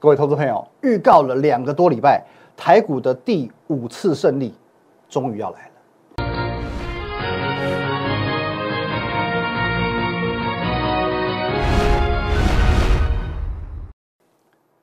各位投资朋友，预告了两个多礼拜，台股的第五次胜利终于要来了。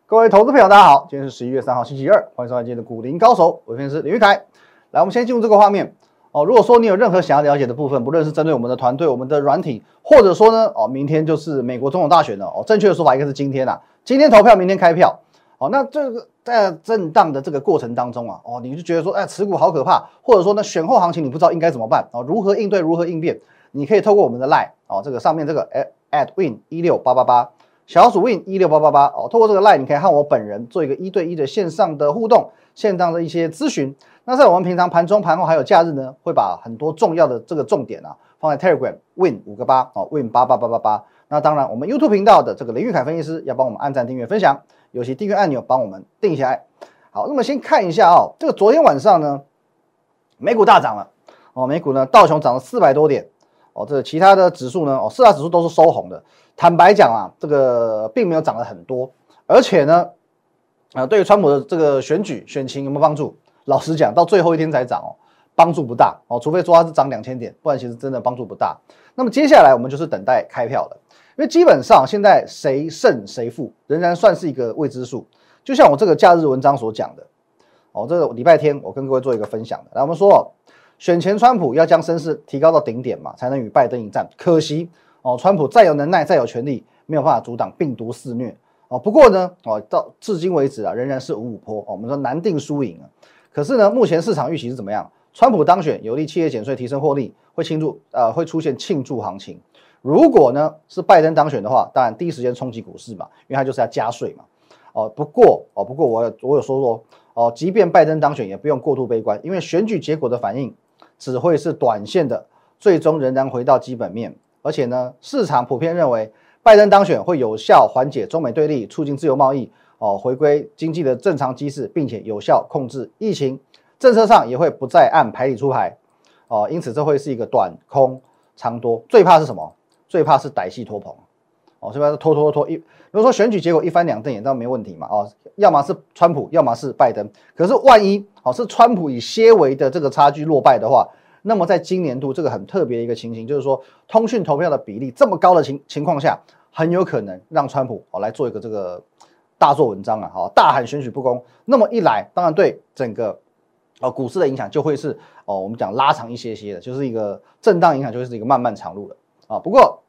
各位投资朋友，大家好，今天是十一月三号，星期二，欢迎收看今天的股林高手，我是分析师林玉凯。来，我们先进入这个画面哦。如果说你有任何想要了解的部分，不论是针对我们的团队、我们的软体，或者说呢，哦，明天就是美国总统大选了哦。正确的说法应该是今天啊，今天投票，明天开票。哦，那这个在震荡的这个过程当中啊，哦，你就觉得说，哎，持股好可怕，或者说呢，选后行情你不知道应该怎么办哦，如何应对，如何应变？你可以透过我们的 line 哦，这个上面这个 at win 一六八八八小鼠 win 一六八八八哦，透过这个 line 你可以和我本人做一个一对一的线上的互动，线上的一些咨询。那在我们平常盘中、盘后还有假日呢，会把很多重要的这个重点啊放在 Telegram win 五个八哦，win 八八八八八。那当然，我们 YouTube 频道的这个林玉凯分析师要帮我们按赞、订阅、分享。有些订阅按钮帮我们定下来。好，那么先看一下哦，这个昨天晚上呢，美股大涨了哦，美股呢道琼涨了四百多点哦，这其他的指数呢哦，四大指数都是收红的。坦白讲啊，这个并没有涨得很多，而且呢，啊，对于川普的这个选举选情有没有帮助？老实讲，到最后一天才涨哦，帮助不大哦，除非说它是涨两千点，不然其实真的帮助不大。那么接下来我们就是等待开票了。因为基本上现在谁胜谁负仍然算是一个未知数，就像我这个假日文章所讲的，哦，这个礼拜天我跟各位做一个分享的。来，我们说哦选前川普要将声势提高到顶点嘛，才能与拜登一战。可惜哦，川普再有能耐再有权力，没有办法阻挡病毒肆虐哦。不过呢，哦，到至今为止啊，仍然是五五坡。我们说难定输赢啊。可是呢，目前市场预期是怎么样？川普当选有利企业减税提升获利，会庆祝呃会出现庆祝行情。如果呢是拜登当选的话，当然第一时间冲击股市嘛，因为他就是要加税嘛。哦，不过哦，不过我我有说过哦，即便拜登当选，也不用过度悲观，因为选举结果的反应只会是短线的，最终仍然回到基本面。而且呢，市场普遍认为拜登当选会有效缓解中美对立，促进自由贸易，哦，回归经济的正常机制，并且有效控制疫情，政策上也会不再按牌理出牌。哦，因此这会是一个短空长多，最怕是什么？最怕是歹戏拖棚，哦，是不是拖拖拖一？如果说选举结果一翻两瞪眼，那没问题嘛？哦，要么是川普，要么是拜登。可是万一哦是川普以些微的这个差距落败的话，那么在今年度这个很特别的一个情形，就是说通讯投票的比例这么高的情情况下，很有可能让川普哦来做一个这个大做文章啊，好大喊选举不公。那么一来，当然对整个哦股市的影响就会是哦我们讲拉长一些些的，就是一个震荡影响，就会是一个漫漫长路了。啊，不过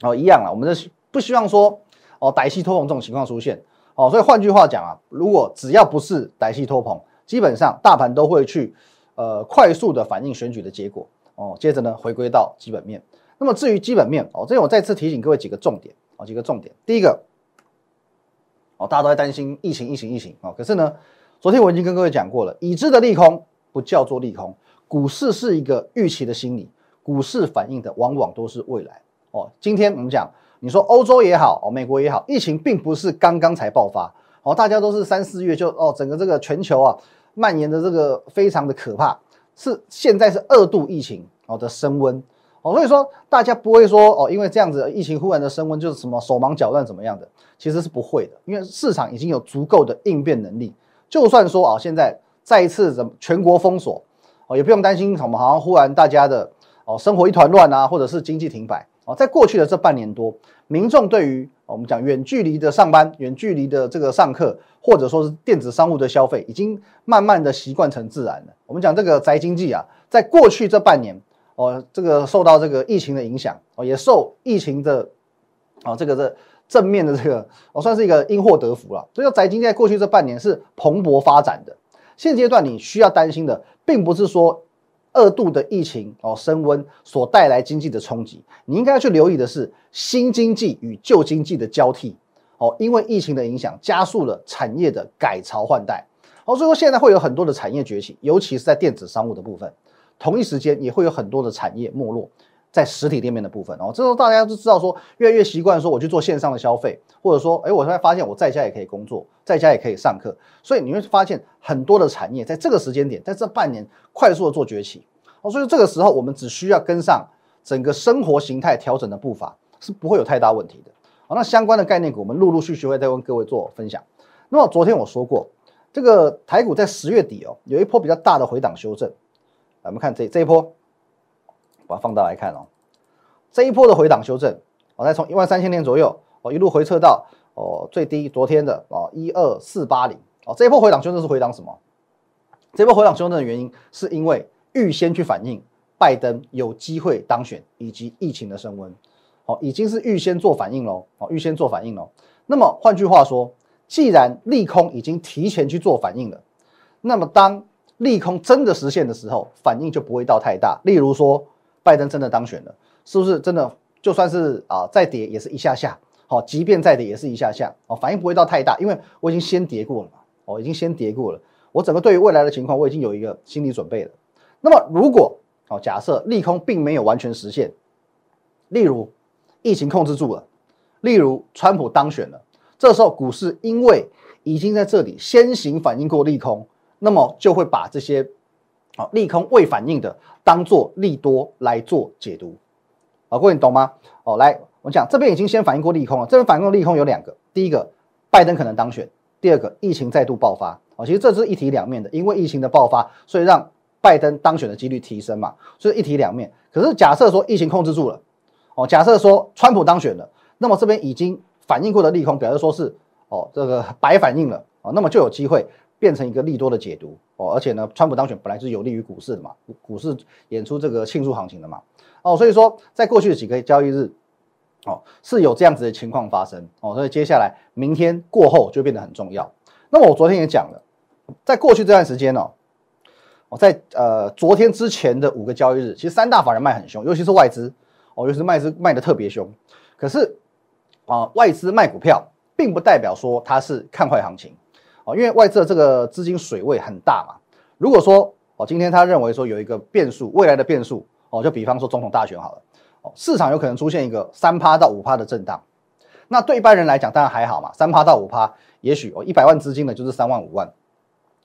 哦，一样啊，我们的不希望说哦，歹戏拖棚这种情况出现哦，所以换句话讲啊，如果只要不是歹戏拖棚，基本上大盘都会去呃快速的反映选举的结果哦，接着呢回归到基本面。那么至于基本面哦，这里我再次提醒各位几个重点哦，几个重点。第一个哦，大家都在担心疫情，疫情，疫情哦，可是呢，昨天我已经跟各位讲过了，已知的利空不叫做利空，股市是一个预期的心理。股市反映的往往都是未来哦。今天我们讲，你说欧洲也好哦，美国也好，疫情并不是刚刚才爆发哦，大家都是三四月就哦，整个这个全球啊蔓延的这个非常的可怕，是现在是二度疫情哦的升温哦，所以说大家不会说哦，因为这样子疫情忽然的升温就是什么手忙脚乱怎么样的，其实是不会的，因为市场已经有足够的应变能力，就算说啊现在再一次怎么全国封锁哦，也不用担心什么好像忽然大家的。哦，生活一团乱啊，或者是经济停摆哦，在过去的这半年多，民众对于我们讲远距离的上班、远距离的这个上课，或者说是电子商务的消费，已经慢慢的习惯成自然了。我们讲这个宅经济啊，在过去这半年哦，这个受到这个疫情的影响哦，也受疫情的啊这个这正面的这个，我算是一个因祸得福了。所以说宅经济在过去这半年是蓬勃发展的。现阶段你需要担心的，并不是说。二度的疫情哦升温所带来经济的冲击，你应该要去留意的是新经济与旧经济的交替哦，因为疫情的影响加速了产业的改朝换代哦，所以说现在会有很多的产业崛起，尤其是在电子商务的部分，同一时间也会有很多的产业没落在实体店面的部分哦，这时候大家都知道说越来越习惯说我去做线上的消费，或者说哎，我突然发现我在家也可以工作，在家也可以上课，所以你会发现很多的产业在这个时间点，在这半年快速的做崛起。哦，所以这个时候我们只需要跟上整个生活形态调整的步伐，是不会有太大问题的。好，那相关的概念股，我们陆陆续续会再跟各位做分享。那么昨天我说过，这个台股在十月底哦，有一波比较大的回档修正。我们看这这一波，把它放大来看哦，这一波的回档修正，我再从一万三千点左右哦一路回撤到哦最低昨天的哦一二四八零哦，这一波回档修正是回档什么？这波回档修正的原因是因为预先去反映拜登有机会当选以及疫情的升温，哦已经是预先做反应喽，哦预先做反应喽。那么换句话说，既然利空已经提前去做反应了，那么当利空真的实现的时候，反应就不会到太大。例如说，拜登真的当选了，是不是真的就算是啊再跌也是一下下，好，即便再跌也是一下下，哦，反应不会到太大，因为我已经先跌过了嘛，哦，已经先跌过了，我整个对于未来的情况我已经有一个心理准备了。那么如果哦假设利空并没有完全实现，例如疫情控制住了，例如川普当选了，这时候股市因为已经在这里先行反应过利空。那么就会把这些啊利空未反应的当做利多来做解读，啊，各位你懂吗？哦，来，我讲这边已经先反应过利空了，这边反应过利空有两个，第一个拜登可能当选，第二个疫情再度爆发，哦，其实这是一体两面的，因为疫情的爆发，所以让拜登当选的几率提升嘛，所以一体两面。可是假设说疫情控制住了，哦，假设说川普当选了，那么这边已经反应过的利空，表示说是哦这个白反应了，哦，那么就有机会。变成一个利多的解读哦，而且呢，川普当选本来是有利于股市的嘛，股市演出这个庆祝行情的嘛，哦，所以说在过去的几个交易日，哦是有这样子的情况发生哦，所以接下来明天过后就变得很重要。那么我昨天也讲了，在过去这段时间哦，我在呃昨天之前的五个交易日，其实三大法人卖很凶，尤其是外资哦，尤其是外资卖的特别凶。可是啊，外资卖股票，并不代表说它是看坏行情。哦，因为外资的这个资金水位很大嘛。如果说哦，今天他认为说有一个变数，未来的变数哦，就比方说总统大选好了，哦，市场有可能出现一个三趴到五趴的震荡。那对一般人来讲，当然还好嘛，三趴到五趴，也许哦一百万资金的就是三万五万。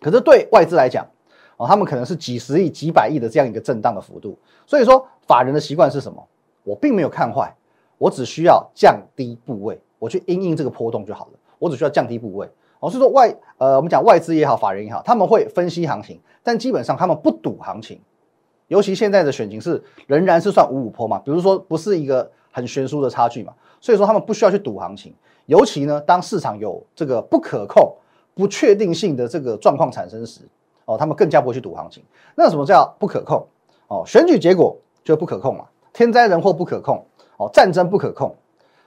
可是对外资来讲，哦，他们可能是几十亿、几百亿的这样一个震荡的幅度。所以说，法人的习惯是什么？我并没有看坏，我只需要降低部位，我去因应这个波动就好了。我只需要降低部位。我是说外，呃，我们讲外资也好，法人也好，他们会分析行情，但基本上他们不赌行情。尤其现在的选情是仍然是算五五坡嘛，比如说不是一个很悬殊的差距嘛，所以说他们不需要去赌行情。尤其呢，当市场有这个不可控、不确定性的这个状况产生时，哦，他们更加不会去赌行情。那什么叫不可控？哦，选举结果就不可控嘛，天灾人祸不可控，哦，战争不可控，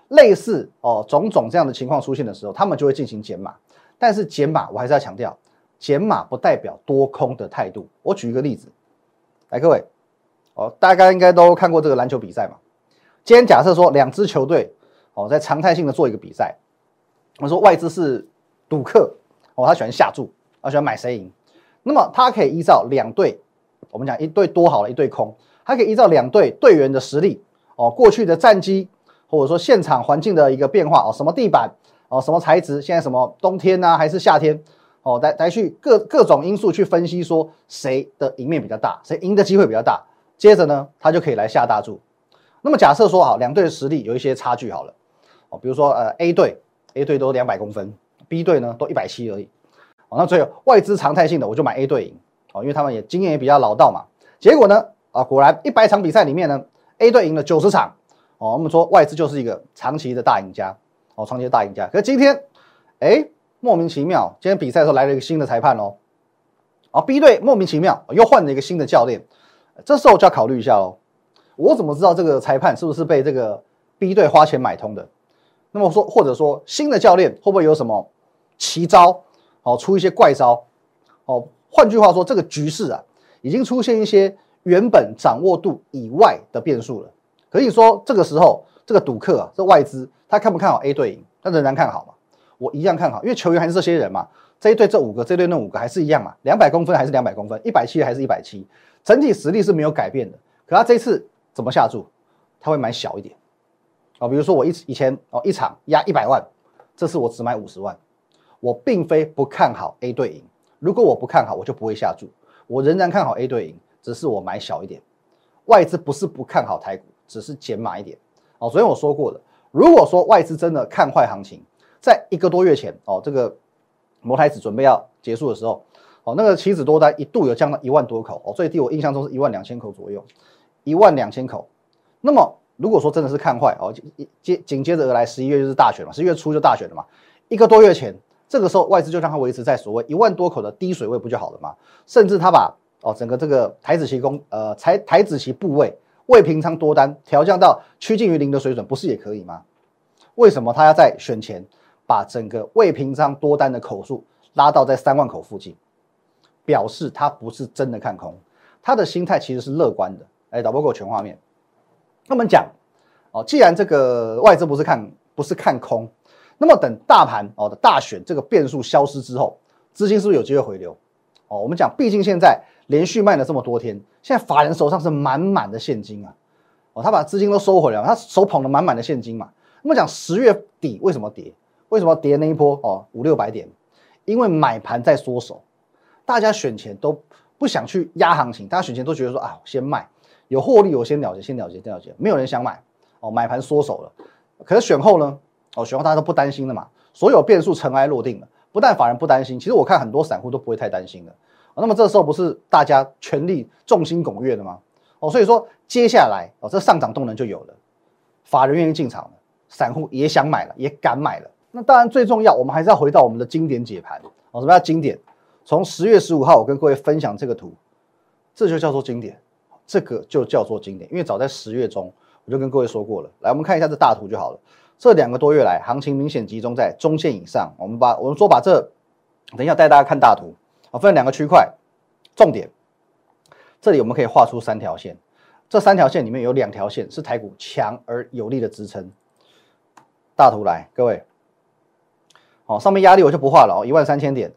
类似哦种种这样的情况出现的时候，他们就会进行减码。但是减码，我还是要强调，减码不代表多空的态度。我举一个例子，来各位，哦，大家应该都看过这个篮球比赛嘛。今天假设说两支球队，哦，在常态性的做一个比赛，我们说外资是赌客，哦，他喜欢下注，他喜欢买谁赢。那么他可以依照两队，我们讲一队多好了，一队空，他可以依照两队队员的实力，哦，过去的战绩，或者说现场环境的一个变化，哦，什么地板。哦，什么材质？现在什么冬天呢，还是夏天？哦，来来去各各种因素去分析，说谁的赢面比较大，谁赢的机会比较大。接着呢，他就可以来下大注。那么假设说，好，两队的实力有一些差距，好了，哦，比如说呃，A 队 A 队都两百公分，B 队呢都一百七而已。哦，那最后外资常态性的，我就买 A 队赢。哦，因为他们也经验也比较老道嘛。结果呢，啊，果然一百场比赛里面呢，A 队赢了九十场。哦，我们说外资就是一个长期的大赢家。哦，创建大赢家。可是今天，哎，莫名其妙，今天比赛的时候来了一个新的裁判哦。哦，B 队莫名其妙又换了一个新的教练，这时候就要考虑一下哦。我怎么知道这个裁判是不是被这个 B 队花钱买通的？那么说，或者说新的教练会不会有什么奇招？哦，出一些怪招？哦，换句话说，这个局势啊，已经出现一些原本掌握度以外的变数了。可以说，这个时候这个赌客啊，这外资。他看不看好 A 队赢？他仍然看好嘛？我一样看好，因为球员还是这些人嘛。这一队这五个，这一队那五个还是一样嘛？两百公分还是两百公分，一百七还是一百七，整体实力是没有改变的。可他这次怎么下注？他会买小一点哦，比如说我一以前哦一场压一百万，这次我只买五十万。我并非不看好 A 队赢，如果我不看好，我就不会下注。我仍然看好 A 队赢，只是我买小一点。外资不是不看好台股，只是减码一点哦。昨天我说过了。如果说外资真的看坏行情，在一个多月前哦，这个摩台子准备要结束的时候，哦，那个期指多单一度有降到一万多口，哦，最低我印象中是一万两千口左右，一万两千口。那么如果说真的是看坏，哦，接紧接着而来十一月就是大选嘛，十一月初就大选了嘛，一个多月前，这个时候外资就让它维持在所谓一万多口的低水位不就好了吗？甚至他把哦整个这个台子期公呃台台子期部位未平仓多单调降到趋近于零的水准，不是也可以吗？为什么他要在选前？把整个未平仓多单的口数拉到在三万口附近，表示他不是真的看空，他的心态其实是乐观的。哎，导播给我全画面。那我们讲哦，既然这个外资不是看不是看空，那么等大盘哦的大选这个变数消失之后，资金是不是有机会回流？哦，我们讲，毕竟现在连续卖了这么多天，现在法人手上是满满的现金啊。哦，他把资金都收回来了，他手捧了满满的现金嘛。那么讲十月底为什么跌？为什么跌那一波哦五六百点？因为买盘在缩手，大家选钱都不想去压行情，大家选钱都觉得说啊先卖，有获利我先了结，先了结，先了结，没有人想买哦，买盘缩手了。可是选后呢？哦，选后大家都不担心了嘛，所有变数尘埃落定了，不但法人不担心，其实我看很多散户都不会太担心的。那么这时候不是大家全力众星拱月的吗？哦，所以说接下来哦这上涨动能就有了，法人愿意进场了，散户也想买了，也敢买了。那当然最重要，我们还是要回到我们的经典解盘哦。什么叫经典？从十月十五号，我跟各位分享这个图，这就叫做经典，这个就叫做经典。因为早在十月中，我就跟各位说过了。来，我们看一下这大图就好了。这两个多月来，行情明显集中在中线以上。我们把我们说把这，等一下带大家看大图啊，分两个区块，重点。这里我们可以画出三条线，这三条线里面有两条线是台股强而有力的支撑。大图来，各位。好，上面压力我就不画了哦，一万三千点，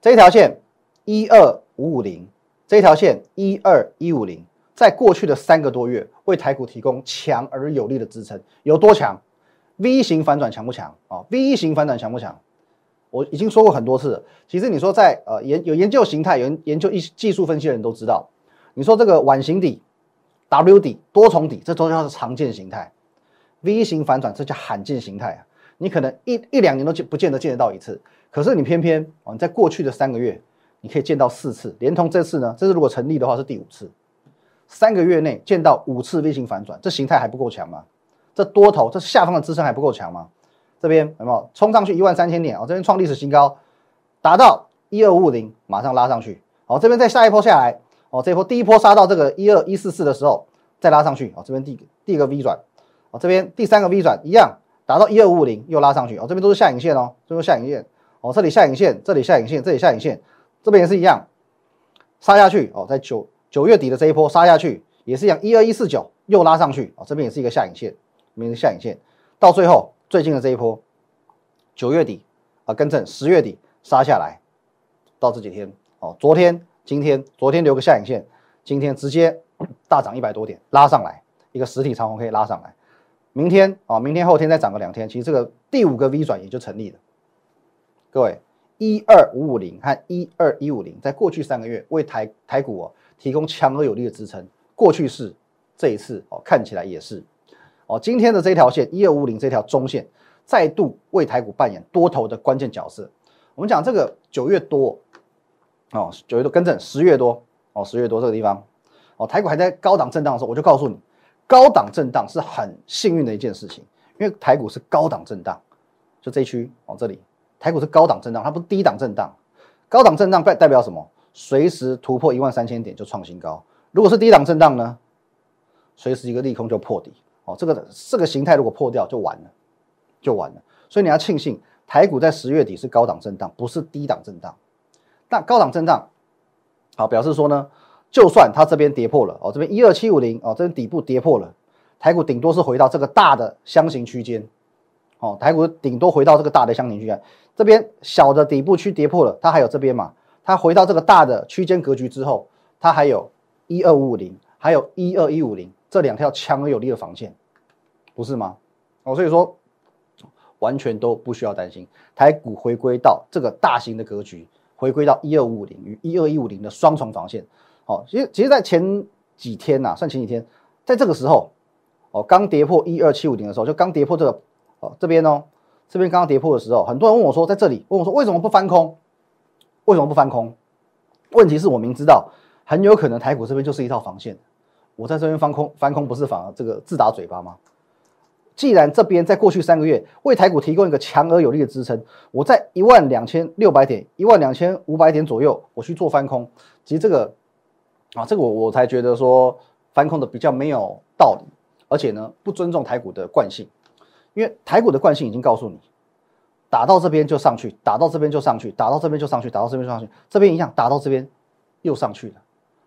这一条线一二五五零，这一条线一二一五零，在过去的三个多月为台股提供强而有力的支撑，有多强？V 型反转强不强啊？V 型反转强不强？我已经说过很多次了。其实你说在呃研有研究形态、有研究一技术分析的人都知道，你说这个碗形底、W 底、多重底，这都叫是常见形态。V 型反转，这叫罕见形态啊。你可能一一两年都见不见得见得到一次，可是你偏偏哦，你在过去的三个月，你可以见到四次，连同这次呢，这次如果成立的话是第五次，三个月内见到五次 V 型反转，这形态还不够强吗？这多头这下方的支撑还不够强吗？这边有没有冲上去一万三千点哦？这边创历史新高，达到一二五五零，马上拉上去，好，这边再下一波下来，哦，这一波第一波杀到这个一二一四四的时候再拉上去，哦，这边第第一个 V 转，哦，这边第三个 V 转一样。达到一二五五零又拉上去哦，这边都是下影线哦，这边下影线哦，这里下影线，这里下影线，这里下影线，这边也是一样，杀下去哦，在九九月底的这一波杀下去也是一样，一二一四九又拉上去哦，这边也是一个下影线，这边是下影线，到最后最近的这一波九月底啊，更正十月底杀下来，到这几天哦，昨天今天昨天留个下影线，今天直接大涨一百多点拉上来，一个实体长虹可以拉上来。明天啊，明天后天再涨个两天，其实这个第五个 V 转也就成立了。各位，一二五五零和一二一五零，在过去三个月为台台股哦提供强而有力的支撑。过去是，这一次哦看起来也是哦。今天的这条线一二五零这条中线，再度为台股扮演多头的关键角色。我们讲这个九月多哦，九月多更正十月多哦，十月多这个地方哦，台股还在高档震荡的时候，我就告诉你。高档震荡是很幸运的一件事情，因为台股是高档震荡，就这一区哦这里，台股是高档震荡，它不是低档震荡。高档震荡代代表什么？随时突破一万三千点就创新高。如果是低档震荡呢？随时一个利空就破底。哦，这个这个形态如果破掉就完了，就完了。所以你要庆幸台股在十月底是高档震荡，不是低档震荡。但高档震荡，好表示说呢？就算它这边跌破了哦，这边一二七五零哦，这边底部跌破了，台股顶多是回到这个大的箱型区间，哦，台股顶多回到这个大的箱型区间，这边小的底部区跌破了，它还有这边嘛，它回到这个大的区间格局之后，它还有一二五五零，还有一二一五零这两条强而有力的防线，不是吗？哦，所以说完全都不需要担心，台股回归到这个大型的格局，回归到一二五五零与一二一五零的双重防线。哦，其实其实，在前几天呐，算前几天，在这个时候，哦，刚跌破一二七五零的时候，就刚跌破这个，哦，这边哦，这边刚刚跌破的时候，很多人问我说，在这里问我说，为什么不翻空？为什么不翻空？问题是我明知道很有可能台股这边就是一套防线，我在这边翻空翻空不是反而这个自打嘴巴吗？既然这边在过去三个月为台股提供一个强而有力的支撑，我在一万两千六百点、一万两千五百点左右，我去做翻空，其实这个啊，这个我我才觉得说翻空的比较没有道理，而且呢不尊重台股的惯性，因为台股的惯性已经告诉你，打到这边就上去，打到这边就上去，打到这边就上去，打到这边就上去，这边一样，打到这边又上去了，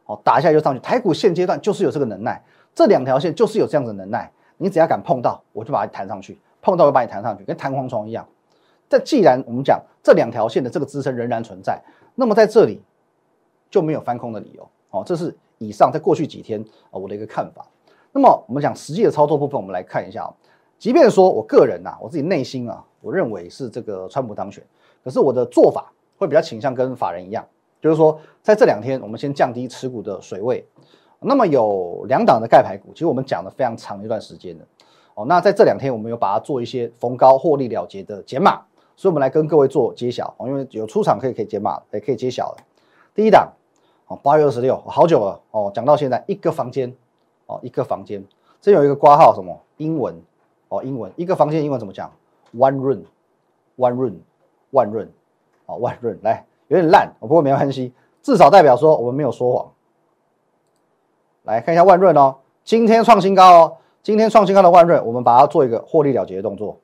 哦，打一下又上去，台股现阶段就是有这个能耐，这两条线就是有这样的能耐。你只要敢碰到，我就把它弹上去；碰到，我把你弹上去，跟弹簧床一样。但既然我们讲这两条线的这个支撑仍然存在，那么在这里就没有翻空的理由哦。这是以上在过去几天啊我的一个看法。那么我们讲实际的操作部分，我们来看一下啊。即便说我个人呐，我自己内心啊，我认为是这个川普当选，可是我的做法会比较倾向跟法人一样，就是说在这两天我们先降低持股的水位。那么有两档的盖牌股，其实我们讲了非常长一段时间的哦。那在这两天，我们有把它做一些逢高获利了结的减码，所以我们来跟各位做揭晓哦。因为有出场可以可以减码，也可以揭晓了。第一档哦，八月二十六，好久了哦，讲到现在一个房间哦，一个房间，这有一个挂号什么英文哦，英文一个房间英文怎么讲？One room，one room，one room，哦，one room，来有点烂，不过没有关系，至少代表说我们没有说谎。来看一下万润哦，今天创新高哦，今天创新高的万润，我们把它做一个获利了结的动作。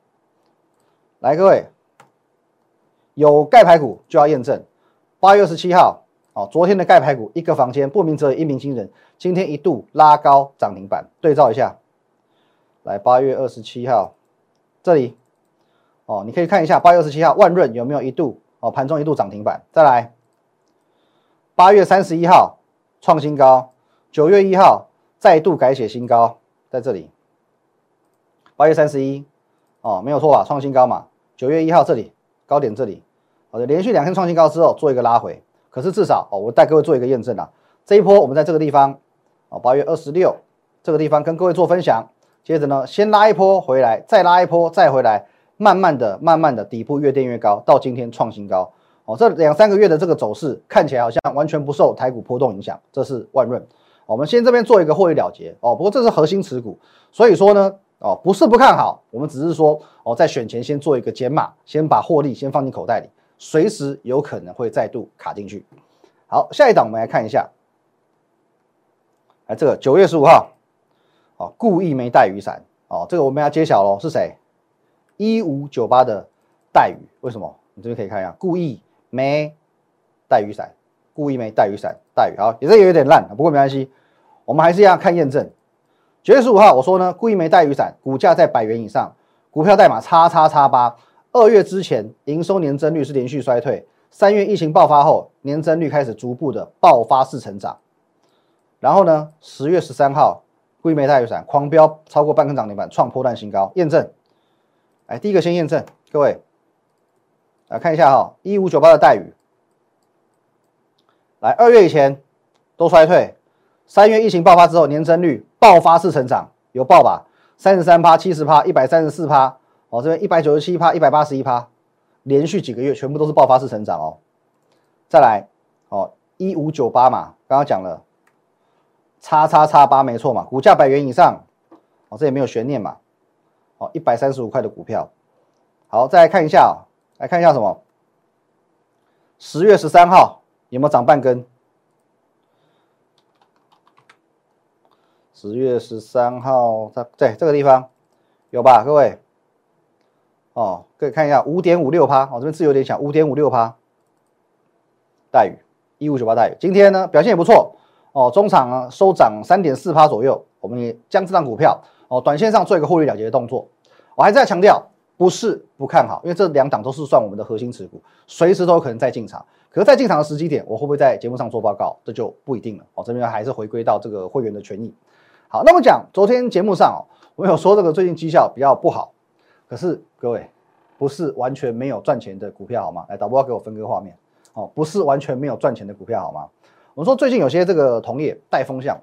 来，各位有盖牌股就要验证。八月二十七号，哦，昨天的盖牌股一个房间，不鸣则已，一鸣惊人。今天一度拉高涨停板，对照一下。来，八月二十七号这里，哦，你可以看一下八月二十七号万润有没有一度盘中一度涨停板。再来，八月三十一号创新高。九月一号再度改写新高，在这里。八月三十一，哦，没有错吧？创新高嘛。九月一号这里高点这里，好的，连续两天创新高之后做一个拉回，可是至少哦，我带各位做一个验证啊。这一波我们在这个地方，哦，八月二十六这个地方跟各位做分享，接着呢，先拉一波回来，再拉一波再回来，慢慢的、慢慢的底部越垫越高，到今天创新高。哦，这两三个月的这个走势看起来好像完全不受台股波动影响，这是万润。我们先这边做一个获利了结哦，不过这是核心持股，所以说呢，哦不是不看好，我们只是说哦在选前先做一个减码，先把获利先放进口袋里，随时有可能会再度卡进去。好，下一档我们来看一下，来这个九月十五号，哦故意没带雨伞哦，这个我们要揭晓喽，是谁？一五九八的带雨，为什么？你这边可以看一下，故意没带雨伞。故意没带雨伞，带雨好，也是有点烂，不过没关系，我们还是要看验证。九月十五号我说呢，故意没带雨伞，股价在百元以上，股票代码叉叉叉八。二月之前营收年增率是连续衰退，三月疫情爆发后，年增率开始逐步的爆发式成长。然后呢，十月十三号故意没带雨伞，狂飙超过半根涨停板，创破断新高，验证。来，第一个先验证，各位。来看一下哈，一五九八的待遇。来，二月以前都衰退，三月疫情爆发之后，年增率爆发式成长，有爆吧？三十三趴、七十趴、一百三十四趴，哦，这边一百九十七趴、一百八十一趴，连续几个月全部都是爆发式成长哦。再来，哦，一五九八嘛，刚刚讲了，叉叉叉八没错嘛，股价百元以上，哦，这也没有悬念嘛，哦，一百三十五块的股票，好，再来看一下，来看一下什么？十月十三号。有没有涨半根？十月十三号在在这个地方有吧？各位，哦，可以看一下五点五六趴，哦，这边字有点小，五点五六趴。待遇一五九八待遇，今天呢表现也不错哦，中场呢收涨三点四趴左右。我们也将这张股票哦，短线上做一个获利了结的动作。我还在强调，不是不看好，因为这两档都是算我们的核心持股，随时都有可能再进场。可是在进场的时机点，我会不会在节目上做报告，这就不一定了。哦，这边还是回归到这个会员的权益。好，那么讲昨天节目上哦，我有说这个最近绩效比较不好，可是各位不是完全没有赚钱的股票好吗？来，导播给我分割画面哦，不是完全没有赚钱的股票好吗？我说最近有些这个同业带风向，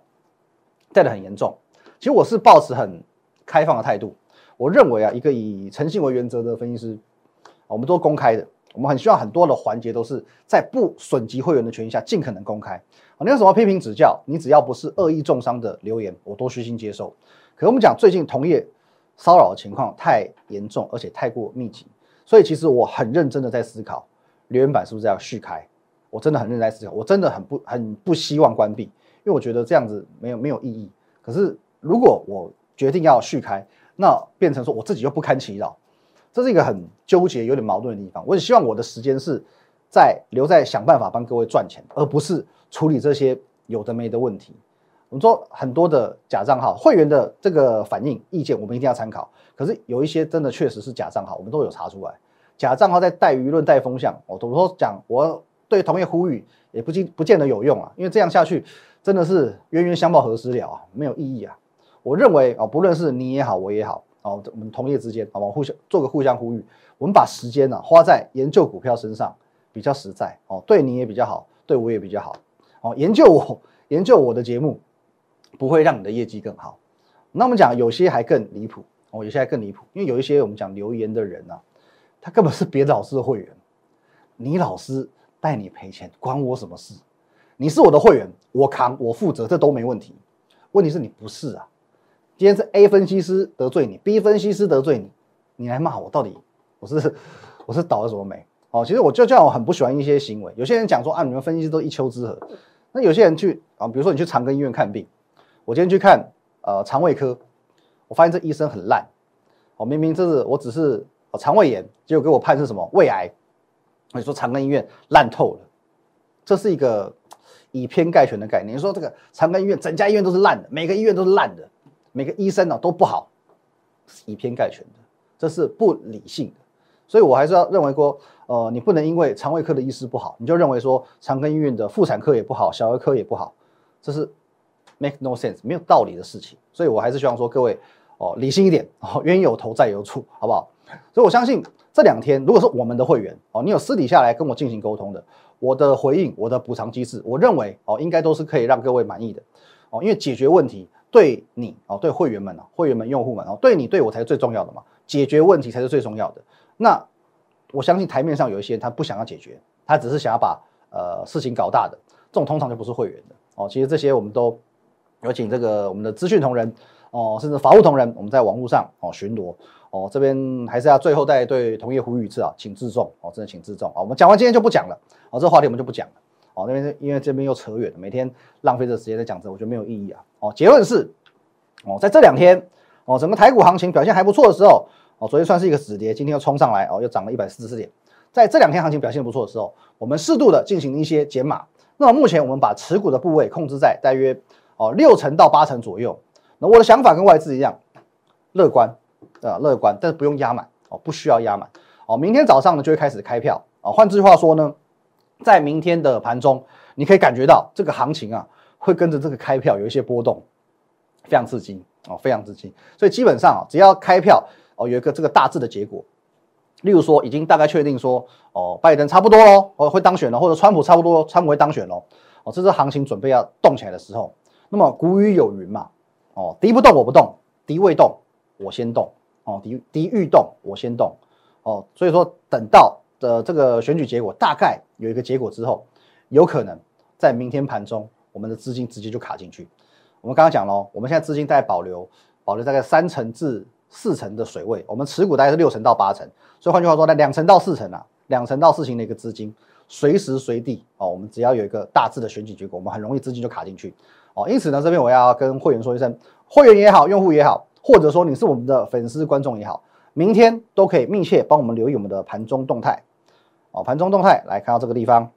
带的很严重。其实我是保持很开放的态度，我认为啊，一个以诚信为原则的分析师，我们都公开的。我们很希望很多的环节都是在不损及会员的权益下尽可能公开。你有什么批评指教，你只要不是恶意重伤的留言，我都虚心接受。可我们讲最近同业骚扰的情况太严重，而且太过密集，所以其实我很认真的在思考留言板是不是要续开。我真的很认真在思考，我真的很不很不希望关闭，因为我觉得这样子没有没有意义。可是如果我决定要续开，那变成说我自己又不堪其扰，这是一个很纠结、有点矛盾的地方。我也希望我的时间是在留在想办法帮各位赚钱，而不是处理这些有的没的问题。我们说很多的假账号会员的这个反应意见，我们一定要参考。可是有一些真的确实是假账号，我们都有查出来。假账号在带舆论、带风向，我都说讲，我对同业呼吁也不见不见得有用啊，因为这样下去真的是冤冤相报何时了啊，没有意义啊。我认为啊，不论是你也好，我也好，哦，我们同业之间，好吧，互相做个互相呼吁，我们把时间呢花在研究股票身上比较实在哦，对你也比较好，对我也比较好哦。研究我 研究我的节目不会让你的业绩更好。那我们讲有些还更离谱哦，有些还更离谱，因为有一些我们讲留言的人呢，他根本是别的老师的会员，你老师带你赔钱关我什么事？你是我的会员，我扛我负责，这都没问题。问题是你不是啊。今天是 A 分析师得罪你，B 分析师得罪你，你来骂我，到底我是 我是倒了什么霉？哦，其实我就这样，我很不喜欢一些行为。有些人讲说啊，你们分析师都一丘之貉。那有些人去啊，比如说你去长庚医院看病，我今天去看呃肠胃科，我发现这医生很烂。哦，明明这是我只是肠胃炎，结果给我判是什么胃癌。你说长庚医院烂透了，这是一个以偏概全的概念。你说这个长庚医院整家医院都是烂的，每个医院都是烂的。每个医生呢都不好，以偏概全的，这是不理性的。所以我还是要认为说，呃，你不能因为肠胃科的医师不好，你就认为说长庚医院的妇产科也不好，小儿科也不好，这是 make no sense，没有道理的事情。所以我还是希望说各位哦，理性一点哦，冤有头债有主，好不好？所以我相信这两天，如果是我们的会员哦，你有私底下来跟我进行沟通的，我的回应，我的补偿机制，我认为哦，应该都是可以让各位满意的哦，因为解决问题。对你哦，对会员们哦，会员们、用户们哦，对你对我才是最重要的嘛，解决问题才是最重要的。那我相信台面上有一些人他不想要解决，他只是想要把呃事情搞大的，这种通常就不是会员的哦。其实这些我们都有请这个我们的资讯同仁哦，甚至法务同仁，我们在网络上哦巡逻哦，这边还是要最后再对同业呼吁一次啊，请自重哦，真的请自重啊。我们讲完今天就不讲了哦，这个话题我们就不讲了。哦，那边因为这边又扯远了，每天浪费这时间在讲这，我觉得没有意义啊。哦，结论是，哦，在这两天，哦，整个台股行情表现还不错的时候，哦，昨天算是一个止跌，今天又冲上来，哦，又涨了一百四十四点。在这两天行情表现不错的时候，我们适度的进行一些减码。那么目前我们把持股的部位控制在大约哦六成到八成左右。那我的想法跟外资一样，乐观，啊，乐观，但是不用压满，哦，不需要压满。哦，明天早上呢就会开始开票。啊，换句话说呢。在明天的盘中，你可以感觉到这个行情啊，会跟着这个开票有一些波动，非常刺激哦，非常刺激。所以基本上啊，只要开票哦，有一个这个大致的结果，例如说已经大概确定说哦，拜登差不多喽，哦会当选了，或者川普差不多，川普会当选喽，哦，这是行情准备要动起来的时候。那么古语有云嘛，哦，敌不动我不动，敌未动我先动，哦，敌敌欲动我先动，哦，所以说等到。的这个选举结果大概有一个结果之后，有可能在明天盘中，我们的资金直接就卡进去。我们刚刚讲了，我们现在资金在保留，保留大概三成至四成的水位，我们持股大概是六成到八成，所以换句话说，那两成到四成啊，两成到四成的一个资金，随时随地哦，我们只要有一个大致的选举结果，我们很容易资金就卡进去哦。因此呢，这边我要跟会员说一声，会员也好，用户也好，或者说你是我们的粉丝观众也好，明天都可以密切帮我们留意我们的盘中动态。哦，盘中动态来看到这个地方，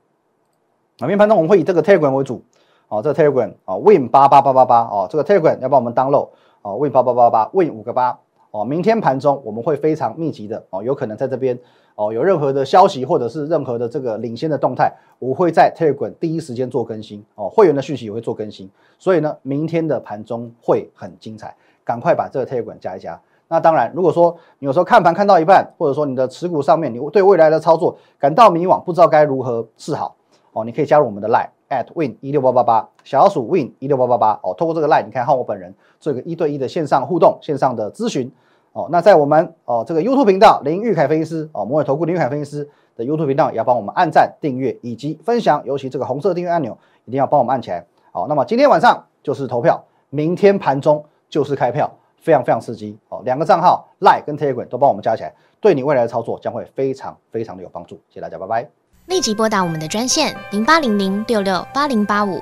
啊，明盘中我们会以这个 Telegram 为主，哦，这个 Telegram 啊，Win 八八八八八，哦，这个 Telegram 要帮我们 download，哦，Win 八八八八，Win 五个八，哦，明天盘中我们会非常密集的，哦，有可能在这边，哦，有任何的消息或者是任何的这个领先的动态，我会在 Telegram 第一时间做更新，哦，会员的讯息也会做更新，所以呢，明天的盘中会很精彩，赶快把这个 Telegram 加一加。那当然，如果说你有时候看盘看到一半，或者说你的持股上面你对未来的操作感到迷惘，不知道该如何是好。哦，你可以加入我们的 Line at win 一六八八八，小老鼠 win 一六八八八。哦，透过这个 Line，你可以和我本人做一个一对一的线上互动、线上的咨询。哦，那在我们哦这个 YouTube 频道林玉凯分析师哦摩尔投顾林玉凯分析师的 YouTube 频道也要帮我们按赞、订阅以及分享，尤其这个红色订阅按钮一定要帮我们按起来。好，那么今天晚上就是投票，明天盘中就是开票，非常非常刺激哦。两个账号 Lie 跟 Telegram 都帮我们加起来，对你未来的操作将会非常非常的有帮助。谢谢大家，拜拜。立即拨打我们的专线零八零零六六八零八五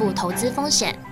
不投资风险。